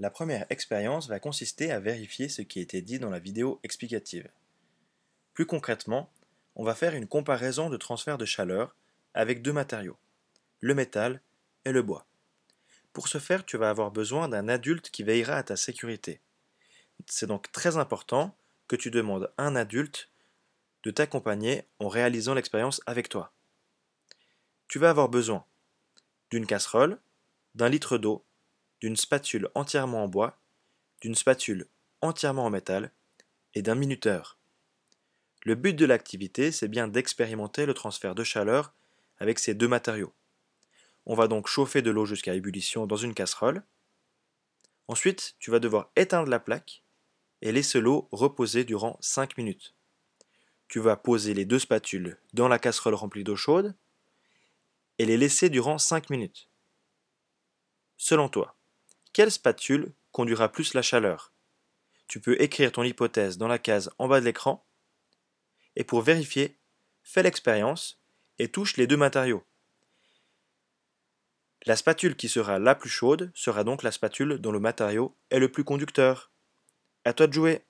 La première expérience va consister à vérifier ce qui était dit dans la vidéo explicative. Plus concrètement, on va faire une comparaison de transfert de chaleur avec deux matériaux, le métal et le bois. Pour ce faire, tu vas avoir besoin d'un adulte qui veillera à ta sécurité. C'est donc très important que tu demandes à un adulte de t'accompagner en réalisant l'expérience avec toi. Tu vas avoir besoin d'une casserole, d'un litre d'eau, d'une spatule entièrement en bois, d'une spatule entièrement en métal et d'un minuteur. Le but de l'activité, c'est bien d'expérimenter le transfert de chaleur avec ces deux matériaux. On va donc chauffer de l'eau jusqu'à ébullition dans une casserole. Ensuite, tu vas devoir éteindre la plaque et laisser l'eau reposer durant 5 minutes. Tu vas poser les deux spatules dans la casserole remplie d'eau chaude et les laisser durant 5 minutes. Selon toi, quelle spatule conduira plus la chaleur? Tu peux écrire ton hypothèse dans la case en bas de l'écran. Et pour vérifier, fais l'expérience et touche les deux matériaux. La spatule qui sera la plus chaude sera donc la spatule dont le matériau est le plus conducteur. À toi de jouer